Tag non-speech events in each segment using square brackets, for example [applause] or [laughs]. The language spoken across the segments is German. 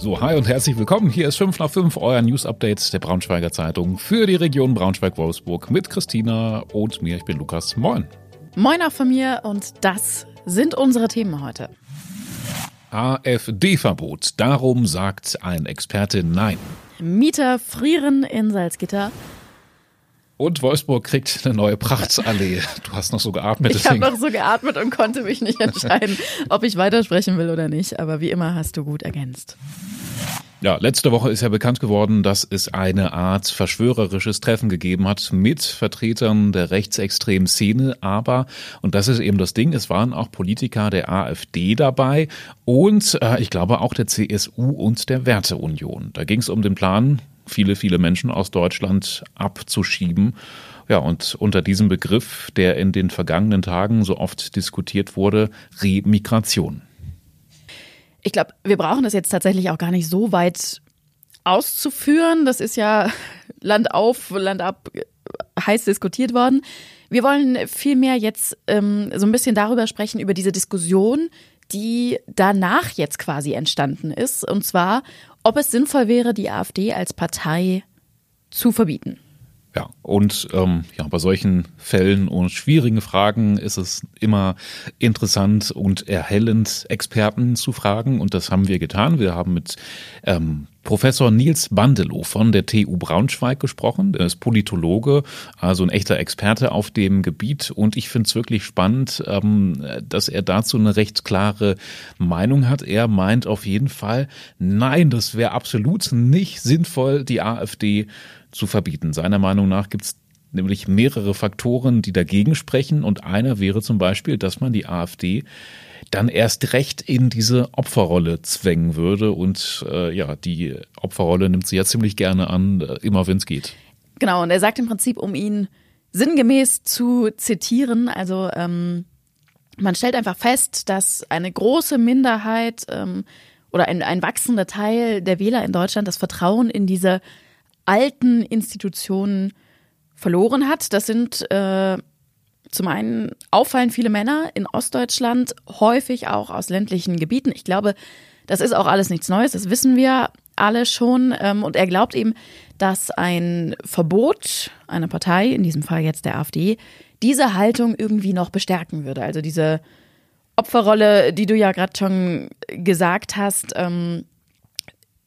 So, hi und herzlich willkommen. Hier ist 5 nach 5, euer News-Update der Braunschweiger Zeitung für die Region Braunschweig-Wolfsburg mit Christina und mir. Ich bin Lukas. Moin. Moin auch von mir und das sind unsere Themen heute. AfD-Verbot. Darum sagt ein Experte Nein. Mieter frieren in Salzgitter. Und Wolfsburg kriegt eine neue Prachtsallee. Du hast noch so geatmet. Ich habe noch so geatmet und konnte mich nicht entscheiden, ob ich weitersprechen will oder nicht. Aber wie immer hast du gut ergänzt. Ja, letzte Woche ist ja bekannt geworden, dass es eine Art verschwörerisches Treffen gegeben hat mit Vertretern der rechtsextremen Szene. Aber, und das ist eben das Ding, es waren auch Politiker der AfD dabei und äh, ich glaube auch der CSU und der Werteunion. Da ging es um den Plan, viele, viele Menschen aus Deutschland abzuschieben. Ja, und unter diesem Begriff, der in den vergangenen Tagen so oft diskutiert wurde, Remigration. Ich glaube, wir brauchen das jetzt tatsächlich auch gar nicht so weit auszuführen. Das ist ja Land auf, Land ab heiß diskutiert worden. Wir wollen vielmehr jetzt ähm, so ein bisschen darüber sprechen, über diese Diskussion, die danach jetzt quasi entstanden ist. Und zwar, ob es sinnvoll wäre, die AfD als Partei zu verbieten. Ja, und ähm, ja, bei solchen Fällen und schwierigen Fragen ist es immer interessant und erhellend, Experten zu fragen. Und das haben wir getan. Wir haben mit ähm, Professor Nils Bandelow von der TU Braunschweig gesprochen. Er ist Politologe, also ein echter Experte auf dem Gebiet. Und ich finde es wirklich spannend, ähm, dass er dazu eine recht klare Meinung hat. Er meint auf jeden Fall, nein, das wäre absolut nicht sinnvoll, die AfD zu verbieten. Seiner Meinung nach gibt es nämlich mehrere Faktoren, die dagegen sprechen. Und einer wäre zum Beispiel, dass man die AfD dann erst recht in diese Opferrolle zwängen würde. Und äh, ja, die Opferrolle nimmt sie ja ziemlich gerne an, äh, immer wenn es geht. Genau, und er sagt im Prinzip, um ihn sinngemäß zu zitieren, also ähm, man stellt einfach fest, dass eine große Minderheit ähm, oder ein, ein wachsender Teil der Wähler in Deutschland das Vertrauen in diese alten Institutionen verloren hat. Das sind äh, zum einen auffallend viele Männer in Ostdeutschland, häufig auch aus ländlichen Gebieten. Ich glaube, das ist auch alles nichts Neues, das wissen wir alle schon. Ähm, und er glaubt eben, dass ein Verbot einer Partei, in diesem Fall jetzt der AfD, diese Haltung irgendwie noch bestärken würde. Also diese Opferrolle, die du ja gerade schon gesagt hast, ähm,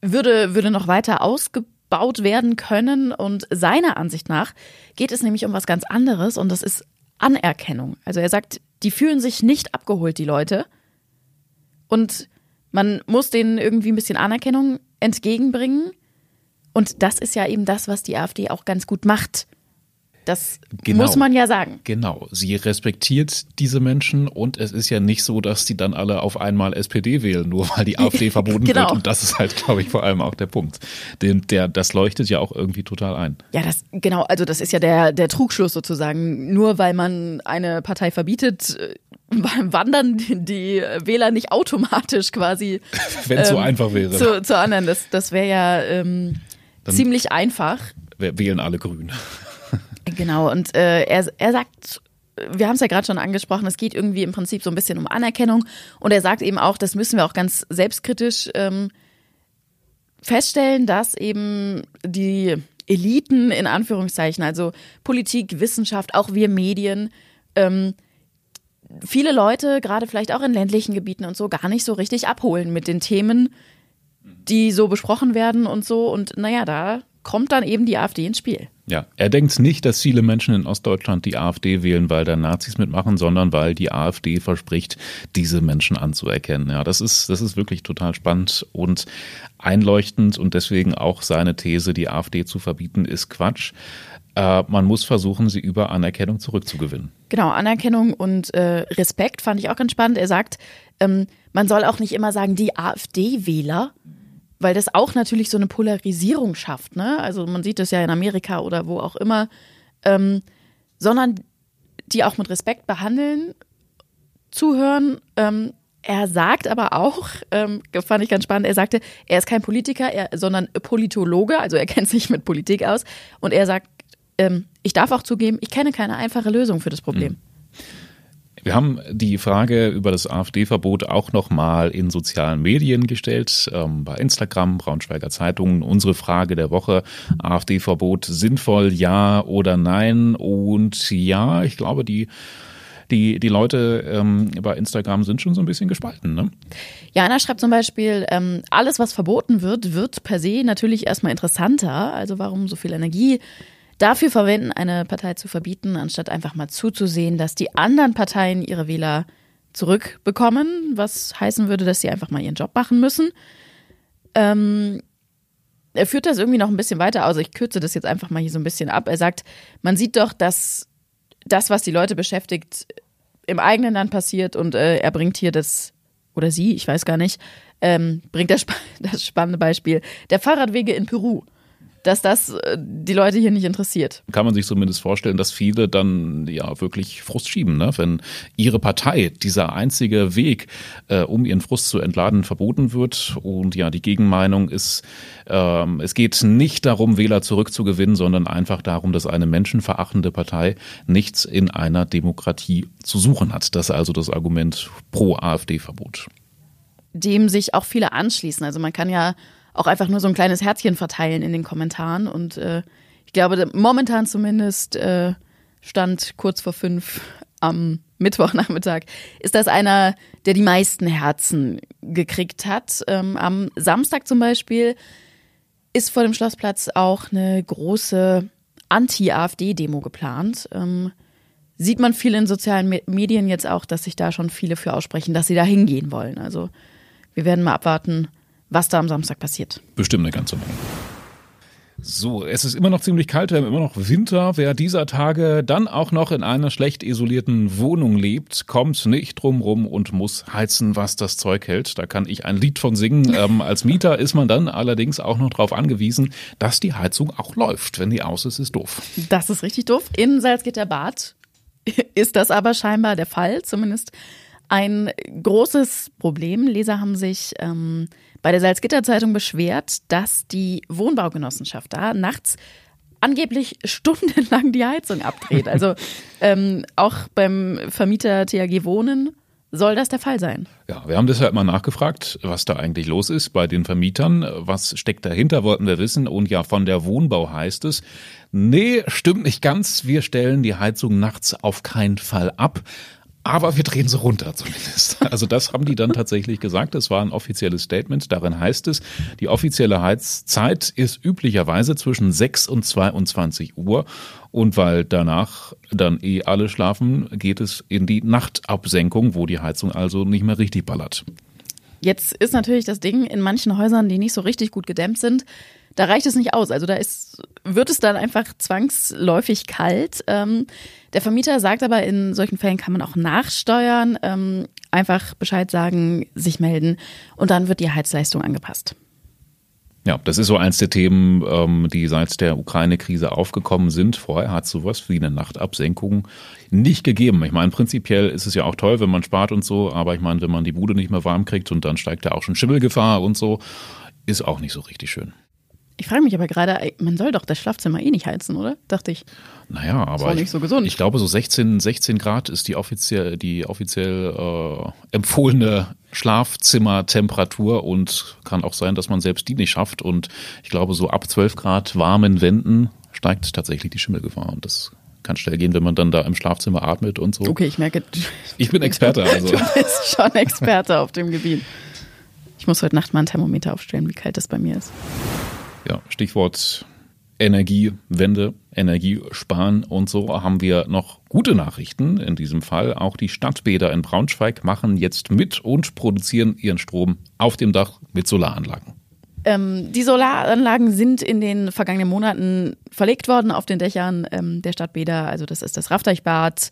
würde, würde noch weiter ausgebaut gebaut werden können. Und seiner Ansicht nach geht es nämlich um was ganz anderes und das ist Anerkennung. Also er sagt, die fühlen sich nicht abgeholt, die Leute. Und man muss denen irgendwie ein bisschen Anerkennung entgegenbringen. Und das ist ja eben das, was die AfD auch ganz gut macht. Das genau, muss man ja sagen. Genau. Sie respektiert diese Menschen und es ist ja nicht so, dass die dann alle auf einmal SPD wählen, nur weil die AfD [laughs] verboten genau. wird. Und das ist halt, glaube ich, vor allem auch der Punkt. Den, der, das leuchtet ja auch irgendwie total ein. Ja, das, genau. Also das ist ja der, der Trugschluss sozusagen. Nur weil man eine Partei verbietet, äh, wandern die Wähler nicht automatisch quasi. [laughs] Wenn es ähm, so einfach wäre. Zu, zu anderen. Das, das wäre ja ähm, ziemlich einfach. Wählen alle grün. Genau, und äh, er, er sagt, wir haben es ja gerade schon angesprochen, es geht irgendwie im Prinzip so ein bisschen um Anerkennung. Und er sagt eben auch, das müssen wir auch ganz selbstkritisch ähm, feststellen, dass eben die Eliten in Anführungszeichen, also Politik, Wissenschaft, auch wir Medien, ähm, viele Leute, gerade vielleicht auch in ländlichen Gebieten und so, gar nicht so richtig abholen mit den Themen, die so besprochen werden und so. Und naja, da kommt dann eben die AfD ins Spiel. Ja, er denkt nicht, dass viele Menschen in Ostdeutschland die AfD wählen, weil da Nazis mitmachen, sondern weil die AfD verspricht, diese Menschen anzuerkennen. Ja, das ist, das ist wirklich total spannend und einleuchtend und deswegen auch seine These, die AfD zu verbieten, ist Quatsch. Äh, man muss versuchen, sie über Anerkennung zurückzugewinnen. Genau, Anerkennung und äh, Respekt fand ich auch ganz spannend. Er sagt, ähm, man soll auch nicht immer sagen, die AfD-Wähler, weil das auch natürlich so eine Polarisierung schafft. Ne? Also man sieht das ja in Amerika oder wo auch immer, ähm, sondern die auch mit Respekt behandeln, zuhören. Ähm, er sagt aber auch, ähm, fand ich ganz spannend, er sagte, er ist kein Politiker, er, sondern Politologe, also er [laughs] kennt sich mit Politik aus. Und er sagt, ähm, ich darf auch zugeben, ich kenne keine einfache Lösung für das Problem. Mhm. Wir haben die Frage über das AfD-Verbot auch nochmal in sozialen Medien gestellt, ähm, bei Instagram, Braunschweiger Zeitungen. Unsere Frage der Woche, AfD-Verbot sinnvoll, ja oder nein? Und ja, ich glaube, die die, die Leute ähm, bei Instagram sind schon so ein bisschen gespalten. Ne? Ja, einer schreibt zum Beispiel, ähm, alles, was verboten wird, wird per se natürlich erstmal interessanter. Also warum so viel Energie dafür verwenden, eine Partei zu verbieten, anstatt einfach mal zuzusehen, dass die anderen Parteien ihre Wähler zurückbekommen, was heißen würde, dass sie einfach mal ihren Job machen müssen. Ähm, er führt das irgendwie noch ein bisschen weiter aus. Ich kürze das jetzt einfach mal hier so ein bisschen ab. Er sagt, man sieht doch, dass das, was die Leute beschäftigt, im eigenen Land passiert und äh, er bringt hier das, oder sie, ich weiß gar nicht, ähm, bringt das, [laughs] das spannende Beispiel der Fahrradwege in Peru dass das äh, die Leute hier nicht interessiert. Kann man sich zumindest vorstellen, dass viele dann ja wirklich Frust schieben, ne? wenn ihre Partei dieser einzige Weg, äh, um ihren Frust zu entladen, verboten wird. Und ja, die Gegenmeinung ist, ähm, es geht nicht darum, Wähler zurückzugewinnen, sondern einfach darum, dass eine menschenverachtende Partei nichts in einer Demokratie zu suchen hat. Das ist also das Argument pro AfD-Verbot. Dem sich auch viele anschließen. Also man kann ja auch einfach nur so ein kleines Herzchen verteilen in den Kommentaren. Und äh, ich glaube, momentan zumindest äh, stand kurz vor fünf am [laughs] Mittwochnachmittag, ist das einer, der die meisten Herzen gekriegt hat. Ähm, am Samstag zum Beispiel ist vor dem Schlossplatz auch eine große Anti-AfD-Demo geplant. Ähm, sieht man viel in sozialen Medien jetzt auch, dass sich da schon viele für aussprechen, dass sie da hingehen wollen. Also wir werden mal abwarten, was da am Samstag passiert. Bestimmt eine ganze Menge. So, es ist immer noch ziemlich kalt, wir haben immer noch Winter. Wer dieser Tage dann auch noch in einer schlecht isolierten Wohnung lebt, kommt nicht drum rum und muss heizen, was das Zeug hält. Da kann ich ein Lied von singen. [laughs] Ähm, als Mieter ist man dann allerdings auch noch darauf angewiesen, dass die Heizung auch läuft. Wenn die aus ist, ist doof. Das ist richtig doof. In Salzgitterbad [laughs] ist das aber scheinbar der Fall, zumindest ein großes Problem. Leser haben sich ähm, bei der Salzgitter Zeitung beschwert, dass die Wohnbaugenossenschaft da nachts angeblich stundenlang die Heizung abdreht. [laughs] Also ähm, auch beim Vermieter THG Wohnen soll das der Fall sein. Ja, wir haben deshalb mal nachgefragt, was da eigentlich los ist bei den Vermietern. Was steckt dahinter, wollten wir wissen. Und ja, von der Wohnbau heißt es, nee, stimmt nicht ganz. Wir stellen die Heizung nachts auf keinen Fall ab aber wir drehen sie runter zumindest. [laughs] Also das haben die dann tatsächlich gesagt. Das war ein offizielles Statement. Darin heißt es, die offizielle Heizzeit ist üblicherweise zwischen 6 und 22 Uhr. Und weil danach dann eh alle schlafen, geht es in die Nachtabsenkung, wo die Heizung also nicht mehr richtig ballert. Jetzt ist natürlich das Ding in manchen Häusern, die nicht so richtig gut gedämmt sind, da reicht es nicht aus. Also da ist, wird es dann einfach zwangsläufig kalt. Ähm, der Vermieter sagt aber, in solchen Fällen kann man auch nachsteuern, ähm, einfach Bescheid sagen, sich melden und dann wird die Heizleistung angepasst. Ja, das ist so eins der Themen, ähm, die seit der Ukraine-Krise aufgekommen sind. Vorher hat es sowas wie eine Nachtabsenkung nicht gegeben. Ich meine, prinzipiell ist es ja auch toll, wenn man spart und so, aber ich meine, wenn man die Bude nicht mehr warm kriegt und dann steigt da auch schon Schimmelgefahr und so, ist auch nicht so richtig schön. Ich frage mich aber gerade, man soll doch das Schlafzimmer eh nicht heizen, oder? Dachte ich. Naja, aber nicht so gesund. Ich, ich, glaube, so 16, 16 Grad ist die offiziell, die offiziell äh, empfohlene Schlafzimmertemperatur und kann auch sein, dass man selbst die nicht schafft. Und ich glaube, so ab 12 Grad warmen Wänden steigt tatsächlich die Schimmelgefahr. Und das kann schnell gehen, wenn man dann da im Schlafzimmer atmet und so. Okay, ich merke. [laughs] Ich bin Experte. Also. Du bist schon Experte auf dem Gebiet. Ich muss heute Nacht mal ein Thermometer aufstellen, wie kalt das bei mir ist. Ja, Stichwort Energiewende, Energiesparen und so haben wir noch gute Nachrichten in diesem Fall. Auch die Stadtbäder in Braunschweig machen jetzt mit und produzieren ihren Strom auf dem Dach mit Solaranlagen. Ähm, die Solaranlagen sind in den vergangenen Monaten verlegt worden auf den Dächern ähm, der Stadtbäder. Also das ist das Rafteichbad,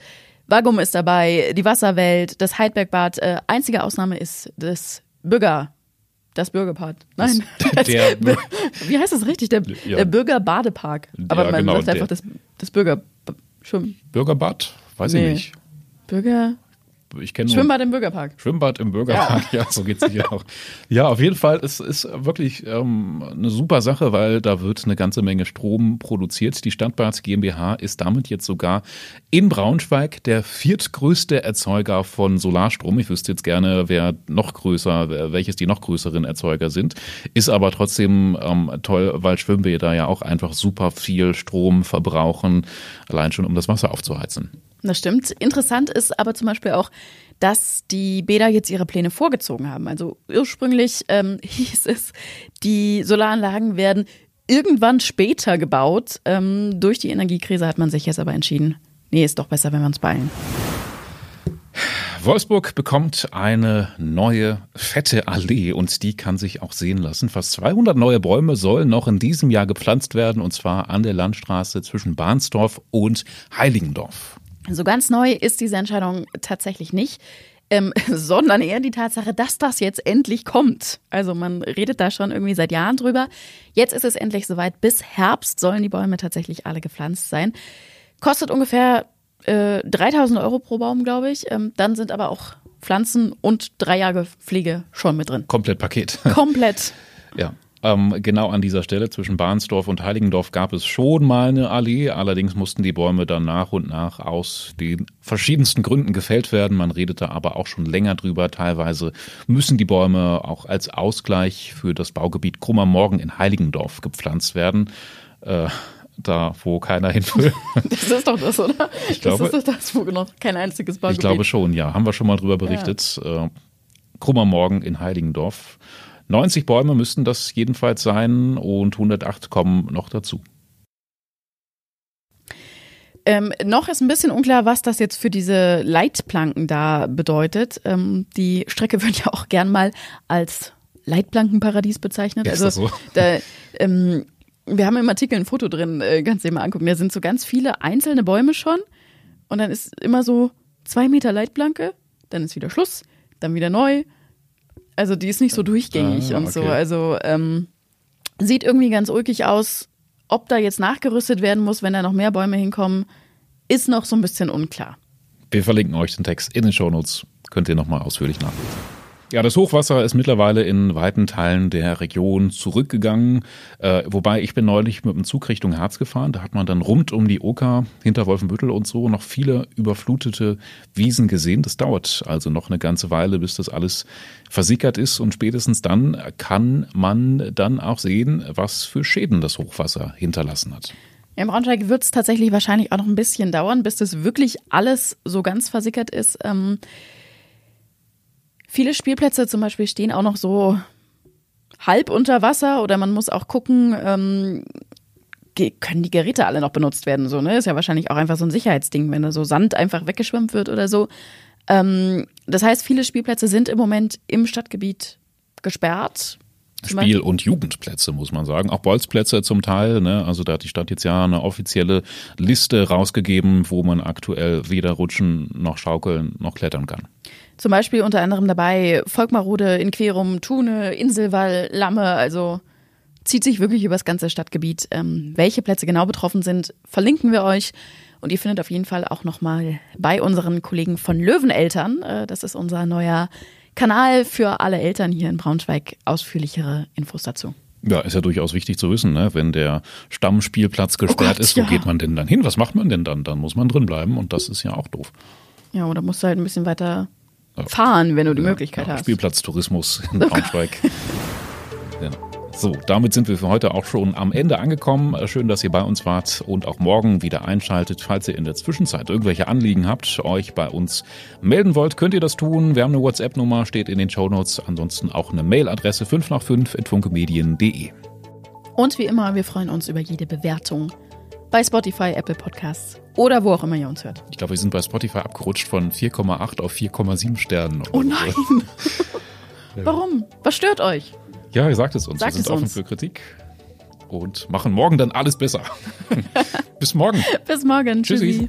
Wagum ist dabei, die Wasserwelt, das Heidbergbad. Äh, einzige Ausnahme ist das Bürger das Bürgerpark. Nein. Das, [laughs] der, [laughs] [laughs] Wie heißt das richtig? Der, ja. der Bürgerbadepark. Aber ja, man genau, sagt einfach das, das Bürger. Schon. Bürgerbad? Weiß nee. ich nicht. Bürger. Ich kenne Schwimmbad im Bürgerpark. Schwimmbad im Bürgerpark, ja, [laughs] ja so geht's hier auch. Ja, auf jeden Fall, es ist wirklich ähm, eine super Sache, weil da wird eine ganze Menge Strom produziert. Die Stadtbad GmbH ist damit jetzt sogar in Braunschweig der viertgrößte Erzeuger von Solarstrom. Ich wüsste jetzt gerne, wer noch größer, welches die noch größeren Erzeuger sind. Ist aber trotzdem ähm, toll, weil Schwimmbäder ja auch einfach super viel Strom verbrauchen, allein schon um das Wasser aufzuheizen. Das stimmt. Interessant ist aber zum Beispiel auch, dass die Bäder jetzt ihre Pläne vorgezogen haben. Also ursprünglich ähm, [laughs] hieß es, die Solaranlagen werden irgendwann später gebaut. Ähm, durch die Energiekrise hat man sich jetzt aber entschieden, nee, ist doch besser, wenn wir uns beeilen. Wolfsburg bekommt eine neue fette Allee und die kann sich auch sehen lassen. Fast 200 neue Bäume sollen noch in diesem Jahr gepflanzt werden und zwar an der Landstraße zwischen Bahnsdorf und Heiligendorf. So ganz neu ist diese Entscheidung tatsächlich nicht. Ähm, [laughs] sondern eher die Tatsache, dass das jetzt endlich kommt. Also man redet da schon irgendwie seit Jahren drüber. Jetzt ist es endlich soweit. Bis Herbst sollen die Bäume tatsächlich alle gepflanzt sein. Kostet ungefähr äh, 3000 Euro pro Baum, glaube ich. Ähm, dann sind aber auch Pflanzen und drei Jahre Pflege schon mit drin. Komplett Paket. [laughs] Komplett. ja. Ähm, genau an dieser Stelle zwischen Bahnsdorf und Heiligendorf gab es schon mal eine Allee. Allerdings mussten die Bäume dann nach und nach aus den verschiedensten Gründen gefällt werden. Man redete aber auch schon länger drüber. Teilweise müssen die Bäume auch als Ausgleich für das Baugebiet Krummer Morgen in Heiligendorf gepflanzt werden. Äh, da, wo keiner hin will. [laughs] Das ist doch das, oder? Ich glaube, das ist doch das, wo noch kein einziges Baugebiet. Ich glaube schon, ja. Haben wir schon mal drüber berichtet. Ja. Äh, Krummer Morgen in Heiligendorf. 90 Bäume müssten das jedenfalls sein und 108 kommen noch dazu. Ähm, noch ist ein bisschen unklar, was das jetzt für diese Leitplanken da bedeutet. Ähm, die Strecke [laughs] wird ja auch gern mal als Leitplankenparadies bezeichnet. Ja, ist also so? [laughs] da, ähm, wir haben im Artikel ein Foto drin, äh, kannst du dir mal angucken. Da sind so ganz viele einzelne Bäume schon und dann ist immer so zwei Meter Leitplanke, dann ist wieder Schluss, dann wieder neu, also die ist nicht so durchgängig ah, und okay. so. Also ähm, sieht irgendwie ganz ulkig aus. Ob da jetzt nachgerüstet werden muss, wenn da noch mehr Bäume hinkommen, ist noch so ein bisschen unklar. Wir verlinken euch den Text in den Shownotes. Könnt ihr nochmal ausführlich nachlesen. Ja, das Hochwasser ist mittlerweile in weiten Teilen der Region zurückgegangen. Äh, wobei ich bin neulich mit dem Zug Richtung Herz gefahren. Da hat man dann rund um die Oker, hinter Wolfenbüttel und so noch viele überflutete Wiesen gesehen. Das dauert also noch eine ganze Weile, bis das alles versickert ist. Und spätestens dann kann man dann auch sehen, was für Schäden das Hochwasser hinterlassen hat. Im Braunschweig wird es tatsächlich wahrscheinlich auch noch ein bisschen dauern, bis das wirklich alles so ganz versickert ist. Ähm Viele Spielplätze zum Beispiel stehen auch noch so halb unter Wasser oder man muss auch gucken, ähm, können die Geräte alle noch benutzt werden? So, ne? Ist ja wahrscheinlich auch einfach so ein Sicherheitsding, wenn da so Sand einfach weggeschwemmt wird oder so. Ähm, das heißt, viele Spielplätze sind im Moment im Stadtgebiet gesperrt. Spiel- und Jugendplätze, muss man sagen. Auch Bolzplätze zum Teil. Ne? Also da hat die Stadt jetzt ja eine offizielle Liste rausgegeben, wo man aktuell weder rutschen noch schaukeln noch klettern kann. Zum Beispiel unter anderem dabei Volkmarode, Inquerum, Thune, Inselwall, Lamme, also zieht sich wirklich über das ganze Stadtgebiet. Ähm, welche Plätze genau betroffen sind, verlinken wir euch. Und ihr findet auf jeden Fall auch nochmal bei unseren Kollegen von Löweneltern, äh, das ist unser neuer Kanal für alle Eltern hier in Braunschweig, ausführlichere Infos dazu. Ja, ist ja durchaus wichtig zu wissen, ne? wenn der Stammspielplatz gesperrt oh Gott, ist, wo ja. geht man denn dann hin? Was macht man denn dann? Dann muss man drin bleiben und das ist ja auch doof. Ja, oder musst du halt ein bisschen weiter fahren, wenn du die ja, Möglichkeit hast. Spielplatztourismus in [laughs] Braunschweig. ja. So, damit sind wir für heute auch schon am Ende angekommen. Schön, dass ihr bei uns wart und auch morgen wieder einschaltet. Falls ihr in der Zwischenzeit irgendwelche Anliegen habt, euch bei uns melden wollt, könnt ihr das tun. Wir haben eine WhatsApp-Nummer, steht in den Show Notes. Ansonsten auch eine Mailadresse 5 nach 5 funkemedien.de. Und wie immer, wir freuen uns über jede Bewertung bei Spotify, Apple Podcasts oder wo auch immer ihr uns hört. Ich glaube, wir sind bei Spotify abgerutscht von 4,8 auf 4,7 Sternen. Oh nein! [laughs] Warum? Was stört euch? Ja, ihr sagt es uns. Sagt wir sind offen uns. für Kritik und machen morgen dann alles besser. [laughs] Bis morgen. Bis morgen. Tschüssi. Tschüssi.